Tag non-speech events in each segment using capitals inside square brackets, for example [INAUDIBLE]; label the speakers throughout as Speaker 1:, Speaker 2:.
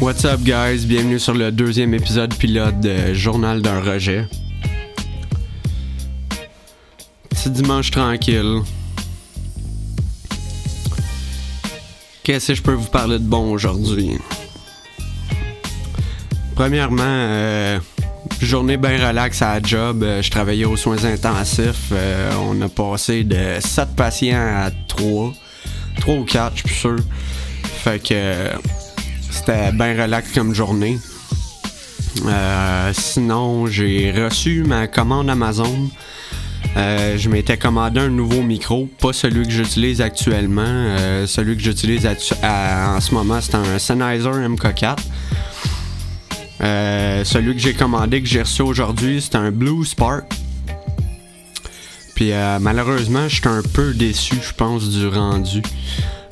Speaker 1: What's up, guys? Bienvenue sur le deuxième épisode pilote de Journal d'un rejet. C'est dimanche tranquille. Qu'est-ce que je peux vous parler de bon aujourd'hui? Premièrement, euh, journée bien relax à la job. Euh, je travaillais aux soins intensifs. Euh, on a passé de 7 patients à 3. 3 ou 4, je suis sûr. Fait que c'était bien relax comme journée. sinon, j'ai reçu ma commande Amazon. je m'étais commandé un nouveau micro, pas celui que j'utilise actuellement. celui que j'utilise en ce moment, c'est un Sennheiser MK4. Euh, celui que j'ai commandé, que j'ai reçu aujourd'hui, c'est un Blue Spark. Puis euh, malheureusement, je suis un peu déçu, je pense, du rendu.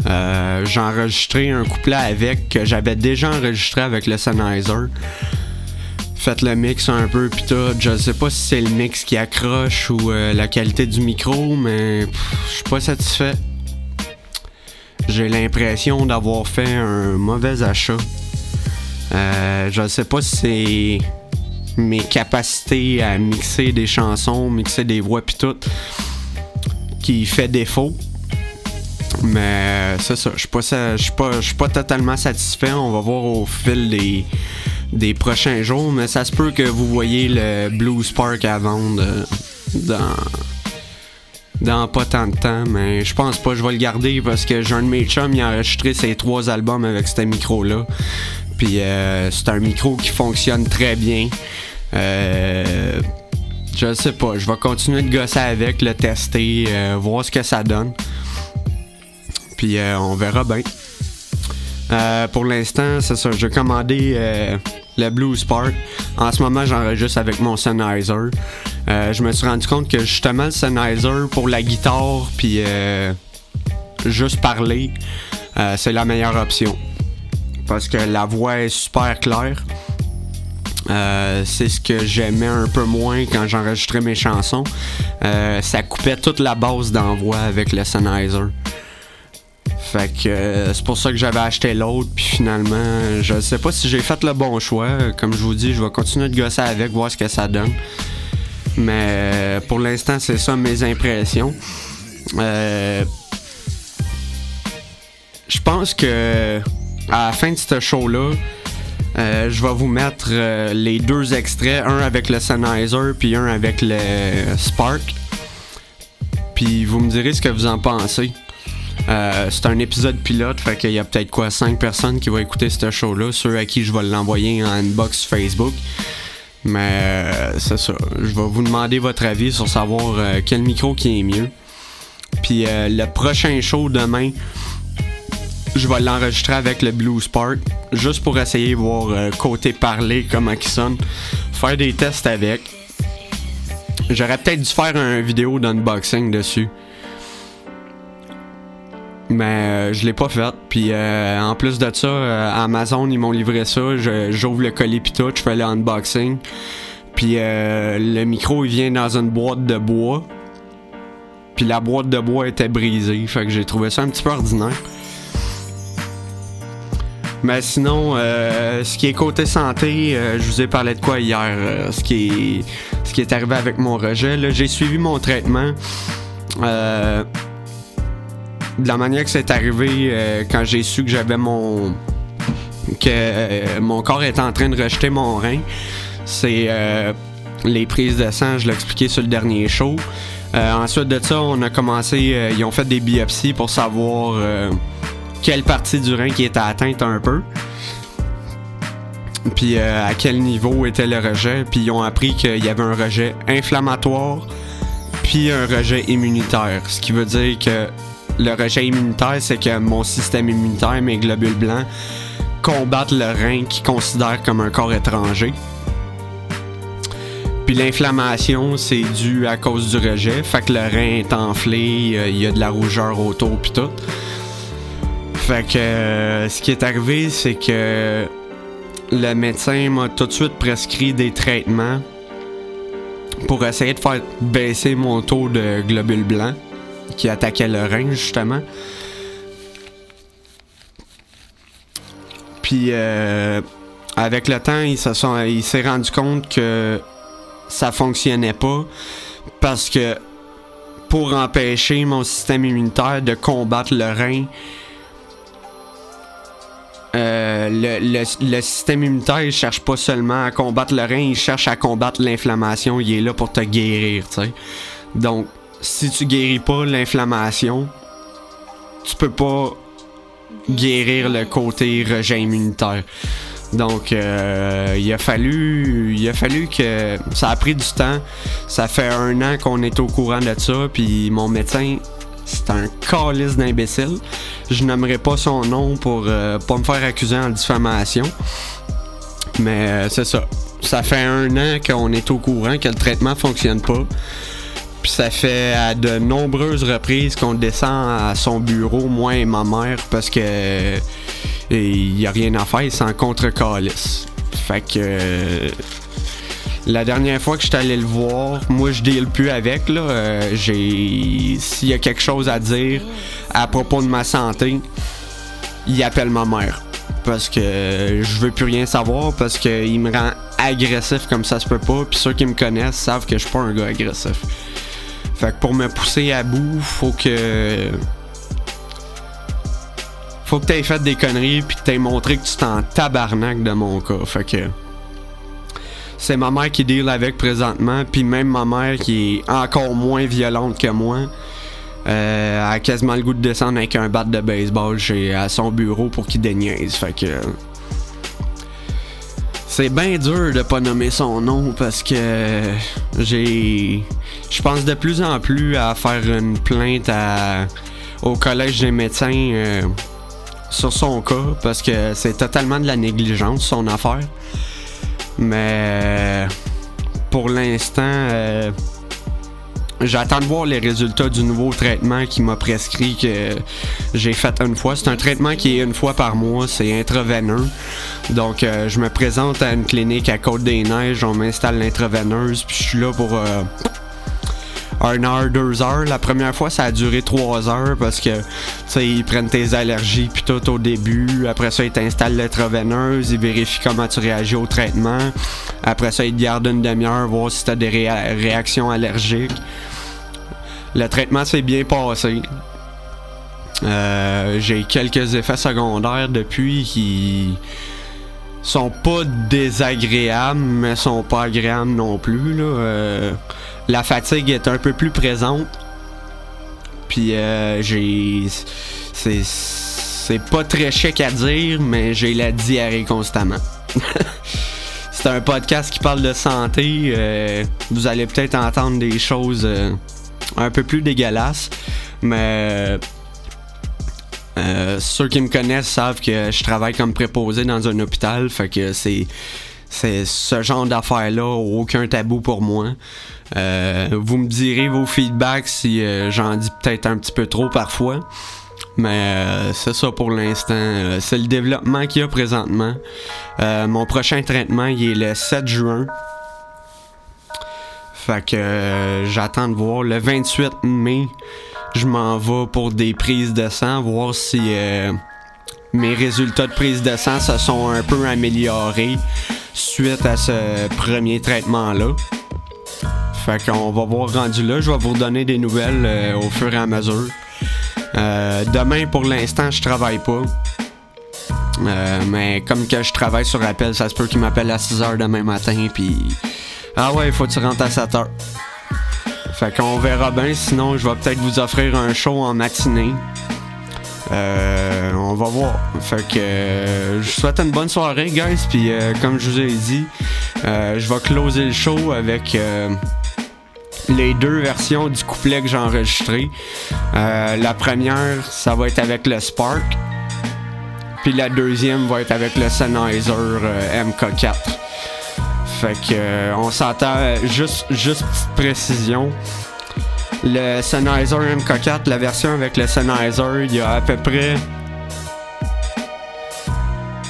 Speaker 1: Euh, j'ai enregistré un couplet avec que j'avais déjà enregistré avec le Sennheiser. Faites le mix un peu pis tout. Je sais pas si c'est le mix qui accroche ou la qualité du micro, mais je suis pas satisfait. J'ai l'impression d'avoir fait un mauvais achat. Euh, je sais pas si c'est mes capacités à mixer des chansons, mixer des voix puis tout qui fait défaut. Mais c'est ça, je suis pas, pas, totalement satisfait. On va voir au fil des, des prochains jours, mais ça se peut que vous voyez le Blue Spark à vendre euh, dans dans pas tant de temps, mais je pense pas, je vais le garder parce que j'ai un de mes chums, a enregistré ses trois albums avec ce micro-là. Puis euh, c'est un micro qui fonctionne très bien. Euh, je sais pas, je vais continuer de gosser avec, le tester, euh, voir ce que ça donne. Puis on verra bien. pour l'instant, c'est ça, j'ai commandé le Blue Spark. En ce moment, j'enregistre avec mon Sennheiser. je me suis rendu compte que justement le Sennheiser pour la guitare, puis juste parler, c'est la meilleure option parce que la voix est super claire. Euh, c'est ce que j'aimais un peu moins quand j'enregistrais mes chansons. Euh, ça coupait toute la base d'envoi avec le Sennheiser. Fait que euh, c'est pour ça que j'avais acheté l'autre, puis finalement, je sais pas si j'ai fait le bon choix. Comme je vous dis, je vais continuer de gosser avec, voir ce que ça donne. Mais pour l'instant, c'est ça mes impressions. je pense que à la fin de ce show-là, euh, je vais vous mettre euh, les deux extraits, un avec le Sennheiser puis un avec le Spark. Puis vous me direz ce que vous en pensez. Euh, c'est un épisode pilote, fait qu'il y a peut-être quoi 5 personnes qui vont écouter ce show-là, ceux à qui je vais l'envoyer en inbox Facebook. Mais c'est ça. Je vais vous demander votre avis sur savoir quel micro qui est mieux. Puis le prochain show demain, je vais l'enregistrer avec le Blue Spark, juste pour essayer de voir euh, côté parler comment il sonne. Faire des tests avec. J'aurais peut-être dû faire une vidéo d'unboxing dessus. Mais euh, je l'ai pas fait. Puis euh, en plus de ça, Amazon ils m'ont livré ça. J'ouvre le colis pis tout, je fais l'unboxing. Puis le micro il vient dans une boîte de bois. Puis la boîte de bois était brisée. Fait que j'ai trouvé ça un petit peu ordinaire. Mais sinon, euh, ce qui est côté santé, euh, je vous ai parlé de quoi hier, euh, ce, qui est, ce qui est arrivé avec mon rejet. J'ai suivi mon traitement. De la manière que c'est arrivé quand j'ai su que j'avais mon. que mon corps était en train de rejeter mon rein. C'est les prises de sang, je l'ai expliqué sur le dernier show. ensuite de ça, on a commencé. ils ont fait des biopsies pour savoir quelle partie du rein qui était atteinte un peu. Puis euh, à quel niveau était le rejet. Puis ils ont appris qu'il y avait un rejet inflammatoire, puis un rejet immunitaire. Ce qui veut dire que le rejet immunitaire, c'est que mon système immunitaire, mes globules blancs, combattent le rein qu'ils considèrent comme un corps étranger. Puis l'inflammation, c'est dû à cause du rejet. Fait que le rein est enflé, il y a de la rougeur autour, puis tout. Fait que euh, ce qui est arrivé, c'est que le médecin m'a tout de suite prescrit des traitements pour essayer de faire baisser mon taux de globules blancs qui attaquait le rein justement. Puis euh, avec le temps, il, il s'est rendu compte que ça fonctionnait pas parce que pour empêcher mon système immunitaire de combattre le rein, euh, le, système immunitaire, il cherche pas seulement à combattre le rein, il cherche à combattre l'inflammation. Il est là pour te guérir, tu sais. Donc, si tu guéris pas l'inflammation, tu peux pas guérir le côté rejet immunitaire. Donc, euh, il a fallu, il a fallu que ça a pris du temps. Ça fait un an qu'on est au courant de ça, puis mon médecin, c'est un calice d'imbécile. Je n'aimerais pas son nom pour euh, pas me faire accuser en diffamation. Mais euh, c'est ça. Ça fait un an qu'on est au courant que le traitement fonctionne pas. Puis ça fait à de nombreuses reprises qu'on descend à son bureau, moi et ma mère, parce que il n'y a rien à faire, c'est en contre-calice. Fait que la dernière fois que j'étais allé le voir, moi je deal plus avec là. Euh, j'ai s'il y a quelque chose à dire à propos de ma santé, il appelle ma mère parce que je veux plus rien savoir parce qu'il me rend agressif comme ça se peut pas. Puis ceux qui me connaissent savent que je suis pas un gars agressif. Fait que pour me pousser à bout, faut que faut que t'aies fait des conneries puis que t'aies montré que tu t'en tabarnak de mon cas. Fait que c'est ma mère qui deal avec présentement, puis même ma mère qui est encore moins violente que moi. Euh, a quasiment le goût de descendre avec un bat de baseball chez, à son bureau pour qu'il déniaise. Fait que. C'est bien dur de pas nommer son nom parce que j'ai. Je pense de plus en plus à faire une plainte au collège des médecins euh, sur son cas parce que c'est totalement de la négligence son affaire. Mais pour l'instant, euh, j'attends de voir les résultats du nouveau traitement qui m'a prescrit que j'ai fait une fois. C'est un traitement qui est une fois par mois, c'est intraveineux. Donc euh, je me présente à une clinique à Côte-des-Neiges, on m'installe l'intraveineuse, puis je suis là pour euh, un heure, deux heures. La première fois, ça a duré trois heures parce que, tu sais, ils prennent tes allergies puis tout au début. Après ça, ils t'installent l'intraveineuse, ils vérifient comment tu réagis au traitement. Après ça, ils te gardent une demi-heure, voir si tu as des réactions allergiques. Le traitement s'est bien passé. Euh, j'ai quelques effets secondaires depuis qui sont pas désagréables, mais sont pas agréables non plus. Là. Euh, la fatigue est un peu plus présente. Puis euh, j'ai. C'est. C'est pas très chic à dire, mais j'ai la diarrhée constamment. [LAUGHS] c'est un podcast qui parle de santé. Euh, vous allez peut-être entendre des choses un peu plus dégueulasses. Mais ceux qui me connaissent savent que je travaille comme préposé dans un hôpital. Fait que c'est c'est ce genre d'affaires-là, aucun tabou pour moi. Euh, vous me direz vos feedbacks si euh, j'en dis peut-être un petit peu trop parfois. Mais euh, c'est ça pour l'instant. c'est le développement qu'il y a présentement. mon prochain traitement, il est le 7 juin. Fait que j'attends de voir. Le 28 mai, je m'en vais pour des prises de sang, voir si mes résultats de prise de sang se sont un peu améliorés suite à ce premier traitement-là. Fait qu'on va voir rendu là. Je vais vous donner des nouvelles euh, au fur et à mesure. Euh, demain, pour l'instant, je travaille pas. Euh, mais comme que je travaille sur appel, ça se peut qu'il m'appelle à 6h demain matin. Puis. Ah ouais, il faut que tu rentres à 7h. Fait qu'on verra bien. Sinon, je vais peut-être vous offrir un show en matinée. Euh, on va voir. Fait que euh, je vous souhaite une bonne soirée, guys. Puis euh, comme je vous ai dit, je vais closer le show avec les deux versions du couplet que j'ai enregistré. la première, ça va être avec le Spark. Puis la deuxième va être avec le Sennheiser MK4. Fait que on s'entend juste juste petite précision. Le Sennheiser MK4, la version avec le Sennheiser, il y a à peu près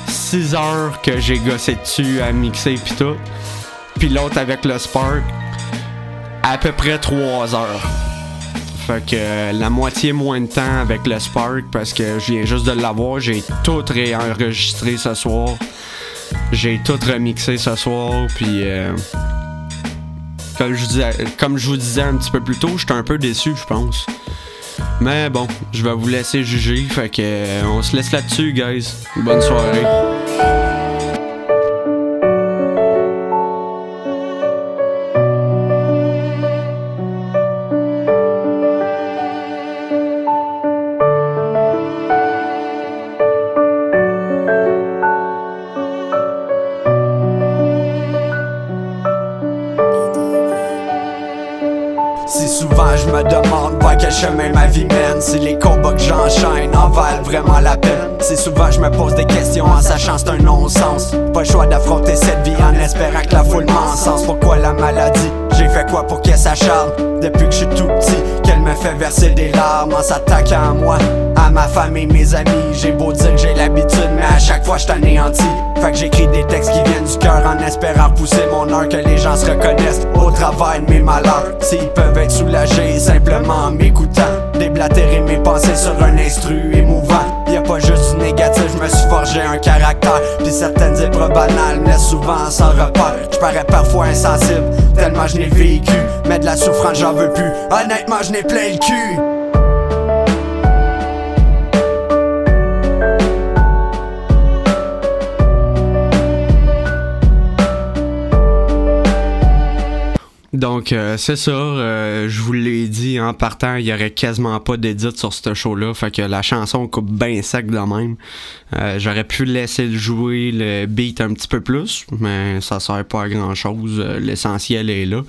Speaker 1: 6 heures que j'ai gossé dessus à mixer pis tout. Puis l'autre avec le Spark, à peu près 3 heures. Fait que euh, la moitié moins de temps avec le Spark parce que je viens juste de l'avoir. J'ai tout réenregistré ce soir. J'ai tout remixé ce soir. Puis euh, comme, je comme je vous disais un petit peu plus tôt, j'étais un peu déçu, je pense. Mais bon, je vais vous laisser juger. Fait que euh, on se laisse là-dessus, guys. Bonne soirée.
Speaker 2: Quel chemin ma vie mène. Si les combats que j'enchaîne en valent vraiment la peine. Si souvent je me pose des questions en sachant c'est un non-sens. Pas le choix d'affronter cette vie en espérant que la foule m'encense. Pourquoi la maladie? J'ai fait quoi pour qu'elle s'acharne? Depuis que je suis tout petit Qu'elle me fait verser des larmes en s'attaquant à moi. À ma famille, mes amis J'ai beau dire que j'ai l'habitude Mais à chaque fois je t'anéantis fait que j'écris des textes qui viennent du cœur en espérant pousser mon heure que les gens se reconnaissent au travail de mes malheurs. Pensées sur un instru émouvant. Y a pas juste du négatif, je me suis forgé un caractère. Puis certaines épreuves banales mais souvent sans repère. Je parais parfois insensible, tellement je n'ai vécu. Mais de la souffrance j'en veux plus. Honnêtement, je n'ai plein le cul.
Speaker 1: Donc, euh, c'est ça. euh, je vous l'ai dit en partant, il y aurait quasiment pas d'édit sur ce show-là. Fait que la chanson coupe bien sec de même. Euh, J'aurais pu laisser le jouer le beat un petit peu plus, mais ça sert pas à grand-chose. Euh, L'essentiel est là.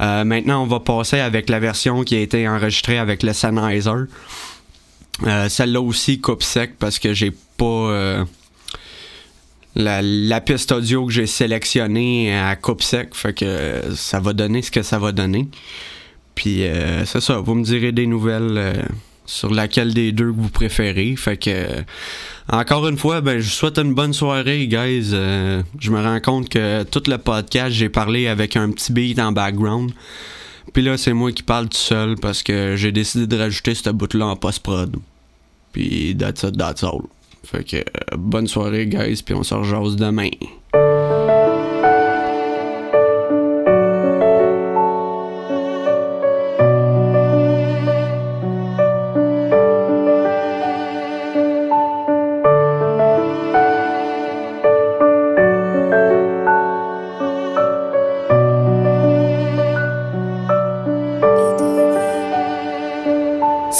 Speaker 1: Euh, maintenant, on va passer avec la version qui a été enregistrée avec le Sennheiser. Euh, Celle-là aussi coupe sec parce que j'ai pas... la, la piste audio que j'ai sélectionnée à coupe sec, fait que euh, ça va donner ce que ça va donner. Puis euh, c'est ça, vous me direz des nouvelles euh, sur laquelle des deux que vous préférez. Fait que euh, encore une fois, ben je vous souhaite une bonne soirée, guys. Euh, je me rends compte que tout le podcast, j'ai parlé avec un petit beat en background. Puis là, c'est moi qui parle tout seul parce que j'ai décidé de rajouter ce bout-là en post-prod. Puis that's it, that's all. Fait que euh, bonne soirée, guys, puis on se rejase demain.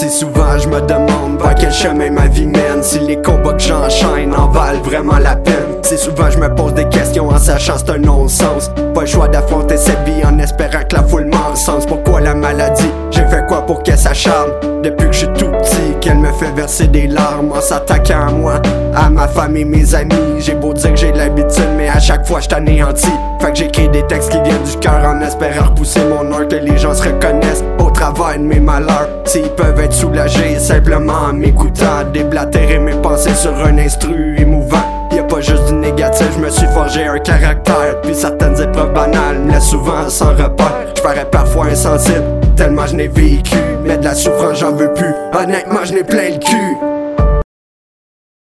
Speaker 2: Si souvent je me demande vers quel chemin ma vie mène. Si les combats que j'enchaîne en valent vraiment la peine. Si souvent je me pose des questions en sachant c'est un non-sens. Pas le choix d'affronter cette vie en espérant que la foule m'encense. Pourquoi la maladie? J'ai fait quoi pour qu'elle s'acharne Depuis que je suis tout petit Qu'elle me fait verser des larmes en s'attaquant à moi À ma famille, mes amis. J'ai beau dire que j'ai l'habitude mais à chaque fois je t'anéantis. Fait que j'écris des textes qui viennent du cœur en espérant repousser mon heure Que les gens se reconnaissent travail de mes malheurs S'ils peuvent être soulagés simplement en m'écoutant Déblatérer mes pensées sur un instru émouvant. Y a pas juste du négatif, je me suis forgé un caractère Puis certaines épreuves banales me laissent souvent sans repère. Je parais parfois insensible, tellement je n'ai vécu Mais de la souffrance j'en veux plus, honnêtement je n'ai plein le cul